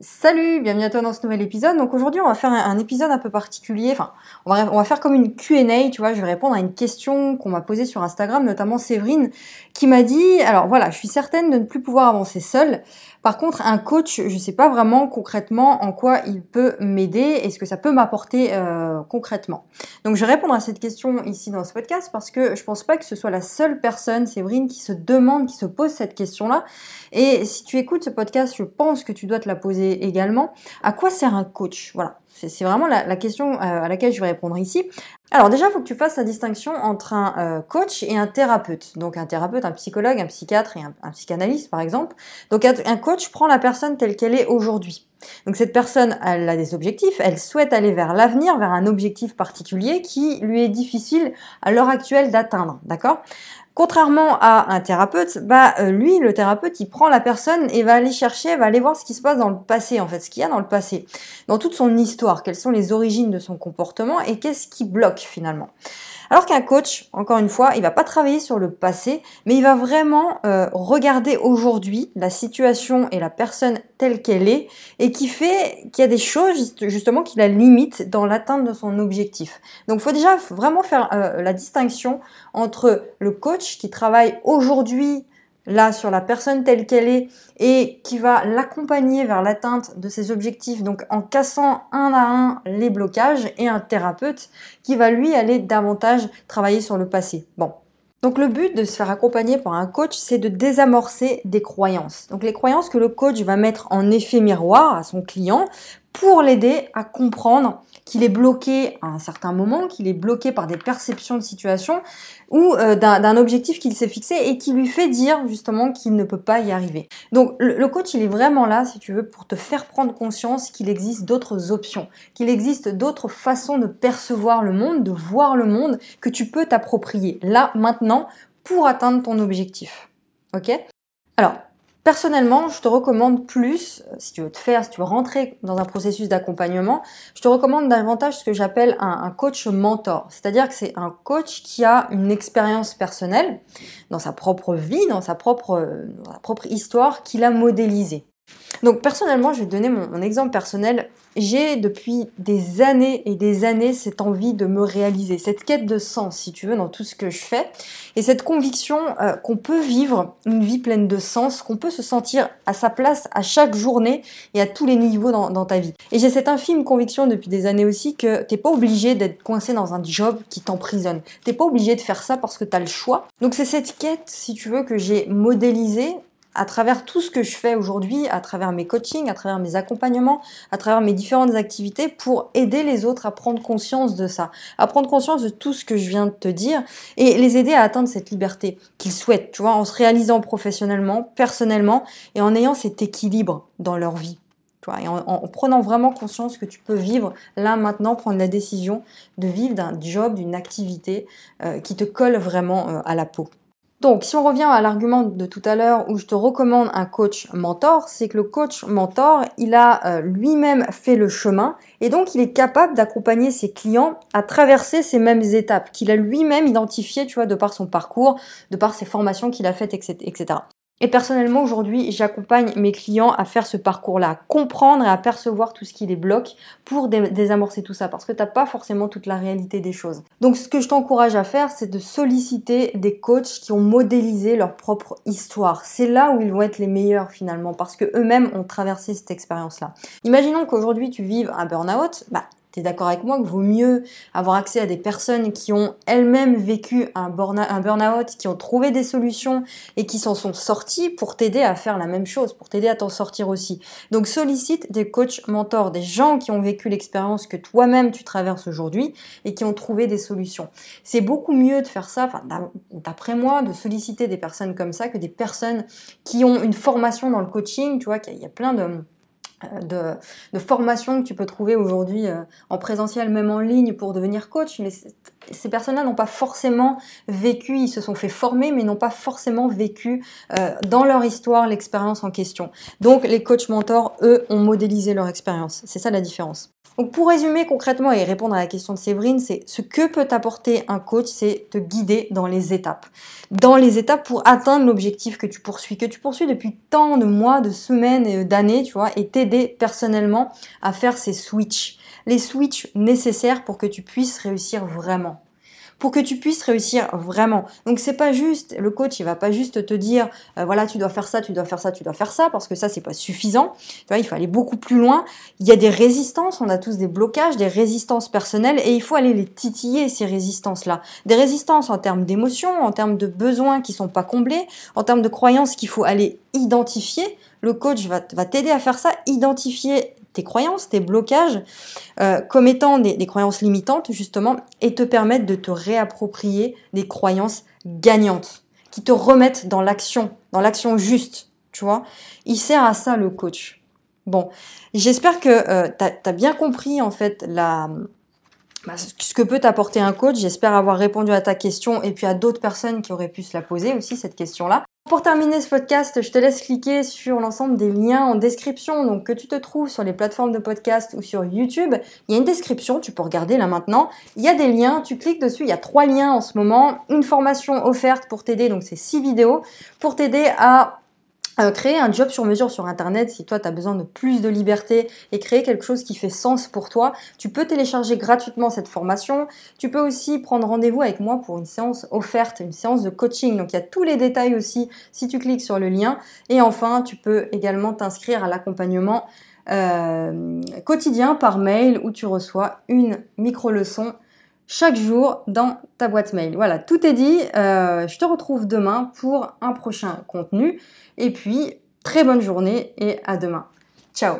Salut, bienvenue à toi dans ce nouvel épisode. Donc aujourd'hui, on va faire un, épisode un peu particulier. Enfin, on va, faire comme une Q&A, tu vois. Je vais répondre à une question qu'on m'a posée sur Instagram, notamment Séverine, qui m'a dit, alors voilà, je suis certaine de ne plus pouvoir avancer seule. Par contre, un coach, je ne sais pas vraiment concrètement en quoi il peut m'aider et ce que ça peut m'apporter euh, concrètement. Donc, je vais répondre à cette question ici dans ce podcast parce que je pense pas que ce soit la seule personne, Séverine, qui se demande, qui se pose cette question-là. Et si tu écoutes ce podcast, je pense que tu dois te la poser également. À quoi sert un coach? Voilà. C'est vraiment la, question euh, à laquelle je vais répondre ici. Alors déjà, il faut que tu fasses la distinction entre un euh, coach et un thérapeute. Donc un thérapeute, un psychologue, un psychiatre et un, psychanalyste par exemple. Donc un coach prend la personne telle qu'elle est aujourd'hui. Donc cette personne, elle a des objectifs, elle souhaite aller vers l'avenir, vers un objectif particulier qui lui est difficile à l'heure actuelle d'atteindre, d'accord? Contrairement à un thérapeute, bah euh, lui, le thérapeute, il prend la personne et va aller chercher, va aller voir ce qui se passe dans le passé, en fait, ce qu'il y a dans le passé, dans toute son histoire, quelles sont les origines de son comportement et qu'est-ce qui bloque finalement. Alors qu'un coach, encore une fois, il va pas travailler sur le passé, mais il va vraiment euh, regarder aujourd'hui la situation et la personne telle qu'elle est, et qui fait qu'il y a des choses justement qui la limitent dans l'atteinte de son objectif. Donc, il faut déjà vraiment faire euh, la distinction entre le coach qui travaille aujourd'hui là sur la personne telle qu'elle est et qui va l'accompagner vers l'atteinte de ses objectifs, donc en cassant un à un les blocages, et un thérapeute qui va lui aller davantage travailler sur le passé. Bon. Donc le but de se faire accompagner par un coach, c'est de désamorcer des croyances. Donc les croyances que le coach va mettre en effet miroir à son client pour l'aider à comprendre qu'il est bloqué à un certain moment, qu'il est bloqué par des perceptions de situation ou euh, d'un objectif qu'il s'est fixé et qui lui fait dire justement qu'il ne peut pas y arriver. Donc le, coach, il est vraiment là, si tu veux, pour te faire prendre conscience qu'il existe d'autres options, qu'il existe d'autres façons de percevoir le monde, de voir le monde, que tu peux t'approprier là, maintenant, pour atteindre ton objectif. Ok? Alors, Personnellement, je te recommande plus, si tu veux te faire, si tu veux rentrer dans un processus d'accompagnement, je te recommande davantage ce que j'appelle un, coach mentor. C'est-à-dire que c'est un coach qui a une expérience personnelle dans sa propre vie, dans sa propre, euh, dans sa propre histoire, qu'il a modélisée. Donc personnellement, je vais te donner mon, exemple personnel. J'ai depuis des années et des années cette envie de me réaliser, cette quête de sens, si tu veux, dans tout ce que je fais, et cette conviction euh, qu'on peut vivre une vie pleine de sens, qu'on peut se sentir à sa place à chaque journée et à tous les niveaux dans, ta vie. Et j'ai cette infime conviction depuis des années aussi que t'es pas obligé d'être coincé dans un job qui t'emprisonne. T'es pas obligé de faire ça parce que tu as le choix. Donc c'est cette quête, si tu veux, que j'ai modélisée à travers tout ce que je fais aujourd'hui, à travers mes coachings, à travers mes accompagnements, à travers mes différentes activités pour aider les autres à prendre conscience de ça, à prendre conscience de tout ce que je viens de te dire et les aider à atteindre cette liberté qu'ils souhaitent, tu vois, en se réalisant professionnellement, personnellement et en ayant cet équilibre dans leur vie. Tu vois, et en, prenant vraiment conscience que tu peux vivre là maintenant, prendre la décision de vivre d'un job, d'une activité euh, qui te colle vraiment euh, à la peau. Donc, si on revient à l'argument de tout à l'heure où je te recommande un coach mentor, c'est que le coach mentor, il a euh, lui-même fait le chemin et donc il est capable d'accompagner ses clients à traverser ces mêmes étapes qu'il a lui-même identifiées, tu vois, de par son parcours, de par ses formations qu'il a faites, etc. Et personnellement, aujourd'hui, j'accompagne mes clients à faire ce parcours-là, à comprendre et à percevoir tout ce qui les bloque pour désamorcer tout ça, parce que tu n'as pas forcément toute la réalité des choses. Donc, ce que je t'encourage à faire, c'est de solliciter des coachs qui ont modélisé leur propre histoire. C'est là où ils vont être les meilleurs finalement, parce que eux-mêmes ont traversé cette expérience-là. Imaginons qu'aujourd'hui tu vives un burn-out, bah tu d'accord avec moi que vaut mieux avoir accès à des personnes qui ont elles-mêmes vécu un burn-out, qui ont trouvé des solutions et qui s'en sont sorties pour t'aider à faire la même chose, pour t'aider à t'en sortir aussi. Donc sollicite des coachs mentors, des gens qui ont vécu l'expérience que toi-même tu traverses aujourd'hui et qui ont trouvé des solutions. C'est beaucoup mieux de faire ça, d'après moi, de solliciter des personnes comme ça que des personnes qui ont une formation dans le coaching, tu vois, qu'il y a plein de de, de formations que tu peux trouver aujourd'hui euh, en présentiel, même en ligne pour devenir coach, mais ces personnes-là n'ont pas forcément vécu, ils se sont fait former, mais n'ont pas forcément vécu euh, dans leur histoire l'expérience en question. Donc les coachs mentors, eux, ont modélisé leur expérience. C'est ça la différence. Donc pour résumer concrètement et répondre à la question de Séverine, c'est ce que peut t'apporter un coach, c'est te guider dans les étapes. Dans les étapes pour atteindre l'objectif que tu poursuis, que tu poursuis depuis tant de mois, de semaines, d'années, tu vois, et t'aider personnellement à faire ces switches. Les switches nécessaires pour que tu puisses réussir vraiment pour que tu puisses réussir vraiment. Donc c'est pas juste le coach, il va pas juste te dire euh, voilà, tu dois faire ça, tu dois faire ça, tu dois faire ça parce que ça c'est pas suffisant. Tu vois, il faut aller beaucoup plus loin. Il y a des résistances, on a tous des blocages, des résistances personnelles et il faut aller les titiller ces résistances-là. Des résistances en termes d'émotions, en termes de besoins qui sont pas comblés, en termes de croyances qu'il faut aller identifier. Le coach va, va t'aider à faire ça, identifier tes croyances, tes blocages, euh, comme étant des, croyances limitantes, justement, et te permettre de te réapproprier des croyances gagnantes, qui te remettent dans l'action, dans l'action juste, tu vois. Il sert à ça, le coach. Bon, j'espère que euh, tu as, bien compris, en fait, la, bah, ce que peut t'apporter un coach. J'espère avoir répondu à ta question et puis à d'autres personnes qui auraient pu se la poser aussi, cette question-là. Pour terminer ce podcast, je te laisse cliquer sur l'ensemble des liens en description, donc que tu te trouves sur les plateformes de podcast ou sur YouTube. Il y a une description, tu peux regarder là maintenant. Il y a des liens, tu cliques dessus, il y a trois liens en ce moment. Une formation offerte pour t'aider, donc c'est six vidéos, pour t'aider à euh, créer un job sur mesure sur Internet si toi tu as besoin de plus de liberté et créer quelque chose qui fait sens pour toi. Tu peux télécharger gratuitement cette formation. Tu peux aussi prendre rendez-vous avec moi pour une séance offerte, une séance de coaching. Donc il y a tous les détails aussi si tu cliques sur le lien. Et enfin, tu peux également t'inscrire à l'accompagnement euh, quotidien par mail où tu reçois une micro-leçon chaque jour dans ta boîte mail. Voilà, tout est dit. Euh, je te retrouve demain pour un prochain contenu. Et puis, très bonne journée et à demain. Ciao